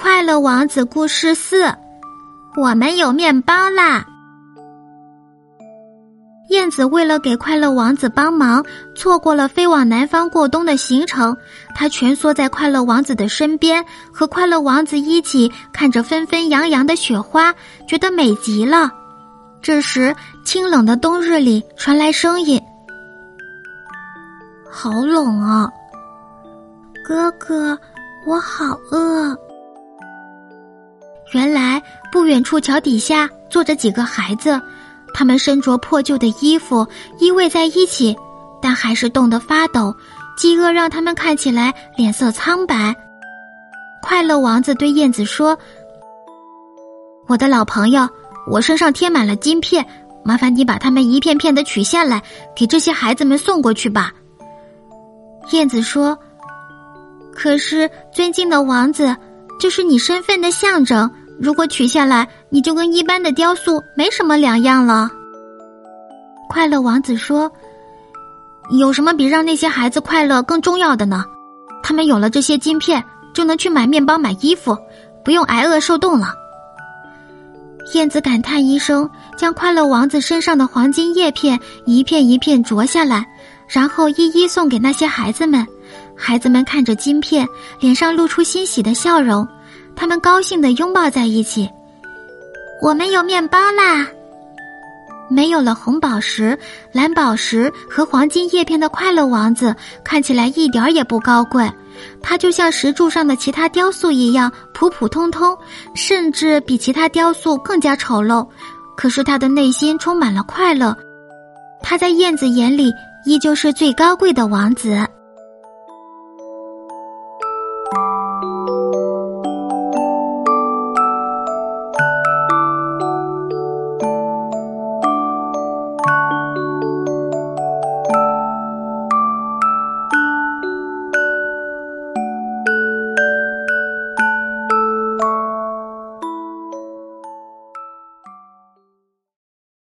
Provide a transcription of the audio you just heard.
快乐王子故事四：我们有面包啦！燕子为了给快乐王子帮忙，错过了飞往南方过冬的行程。它蜷缩在快乐王子的身边，和快乐王子一起看着纷纷扬扬的雪花，觉得美极了。这时，清冷的冬日里传来声音：“好冷啊，哥哥，我好饿。”原来，不远处桥底下坐着几个孩子。他们身着破旧的衣服，依偎在一起，但还是冻得发抖。饥饿让他们看起来脸色苍白。快乐王子对燕子说：“我的老朋友，我身上贴满了金片，麻烦你把它们一片片的取下来，给这些孩子们送过去吧。”燕子说：“可是，尊敬的王子，这是你身份的象征。”如果取下来，你就跟一般的雕塑没什么两样了。快乐王子说：“有什么比让那些孩子快乐更重要的呢？他们有了这些金片，就能去买面包、买衣服，不用挨饿受冻了。”燕子感叹一声，将快乐王子身上的黄金叶片一片一片啄下来，然后一一送给那些孩子们。孩子们看着金片，脸上露出欣喜的笑容。他们高兴的拥抱在一起。我们有面包啦！没有了红宝石、蓝宝石和黄金叶片的快乐王子看起来一点也不高贵，他就像石柱上的其他雕塑一样普普通通，甚至比其他雕塑更加丑陋。可是他的内心充满了快乐，他在燕子眼里依旧是最高贵的王子。